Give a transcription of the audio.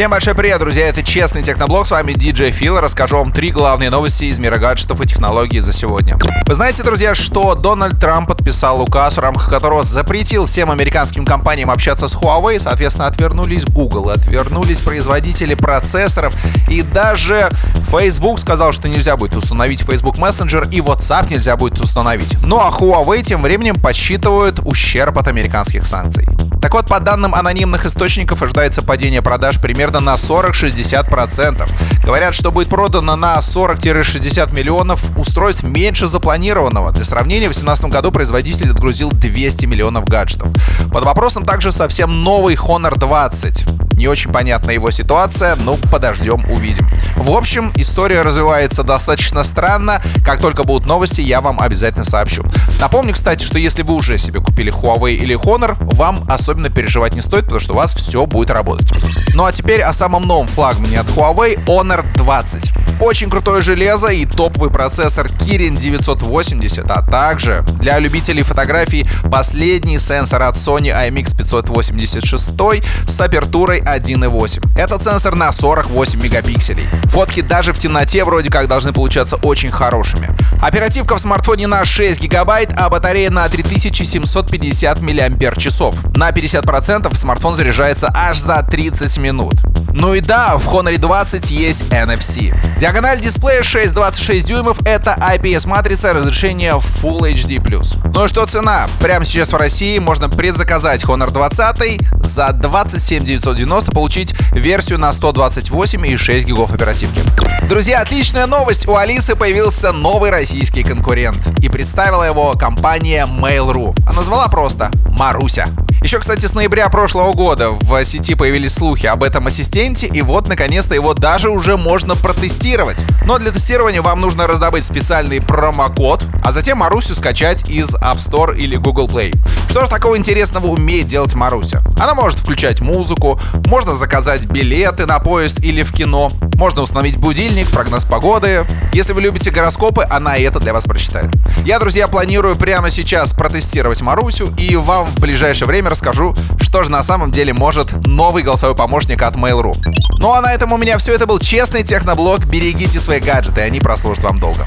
Всем большой привет, друзья! Это Честный Техноблог, с вами DJ Фил. Расскажу вам три главные новости из мира гаджетов и технологий за сегодня. Вы знаете, друзья, что Дональд Трамп подписал указ, в рамках которого запретил всем американским компаниям общаться с Huawei, соответственно, отвернулись Google, отвернулись производители процессоров, и даже Facebook сказал, что нельзя будет установить Facebook Messenger, и WhatsApp нельзя будет установить. Ну а Huawei тем временем подсчитывают ущерб от американских санкций. Так вот, по данным анонимных источников, ожидается падение продаж примерно на 40-60%. Говорят, что будет продано на 40-60 миллионов устройств меньше запланированного. Для сравнения, в 2018 году производитель отгрузил 200 миллионов гаджетов. Под вопросом также совсем новый Honor 20. Не очень понятна его ситуация, ну подождем, увидим. В общем, история развивается достаточно странно. Как только будут новости, я вам обязательно сообщу. Напомню, кстати, что если вы уже себе купили Huawei или Honor, вам особенно переживать не стоит, потому что у вас все будет работать. Ну а теперь о самом новом флагмане от Huawei Honor 20. Очень крутое железо и топовый процессор Kirin 980, а также для любителей фотографий последний сенсор от Sony IMX 586 с апертурой 1.8. Этот сенсор на 48 мегапикселей. Фотки даже в темноте вроде как должны получаться очень хорошими. Оперативка в смартфоне на 6 гигабайт, а батарея на 3750 мАч. На 50% смартфон заряжается аж за 30 минут. Ну и да, в Honor 20 есть NFC. Диагональ дисплея 6,26 дюймов — это IPS-матрица разрешения Full HD+. Ну и что цена? Прямо сейчас в России можно предзаказать Honor 20 за 27 990 получить версию на 128 и 6 гигов оперативки. Друзья, отличная новость! У Алисы появился новый российский конкурент. И представила его компания Mail.ru. А назвала просто Маруся. Еще, кстати, с ноября прошлого года в сети появились слухи об этом ассистенте, и вот, наконец-то, его даже уже можно протестировать. Но для тестирования вам нужно раздобыть специальный промокод, а затем Марусю скачать из App Store или Google Play. Что же такого интересного умеет делать Маруся? Она может включать музыку, можно заказать билеты на поезд или в кино, можно установить будильник, прогноз погоды. Если вы любите гороскопы, она и это для вас прочитает. Я, друзья, планирую прямо сейчас протестировать Марусю и вам в ближайшее время расскажу, что же на самом деле может новый голосовой помощник от Mail.ru. Ну а на этом у меня все. Это был честный техноблог. Берегите свои гаджеты, они прослужат вам долго.